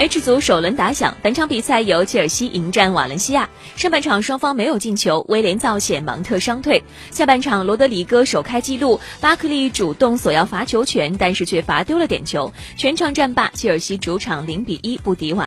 H 组首轮打响，本场比赛由切尔西迎战瓦伦西亚。上半场双方没有进球，威廉造险，芒特伤退。下半场罗德里戈首开纪录，巴克利主动索要罚球权，但是却罚丢了点球。全场战罢，切尔西主场零比一不敌瓦。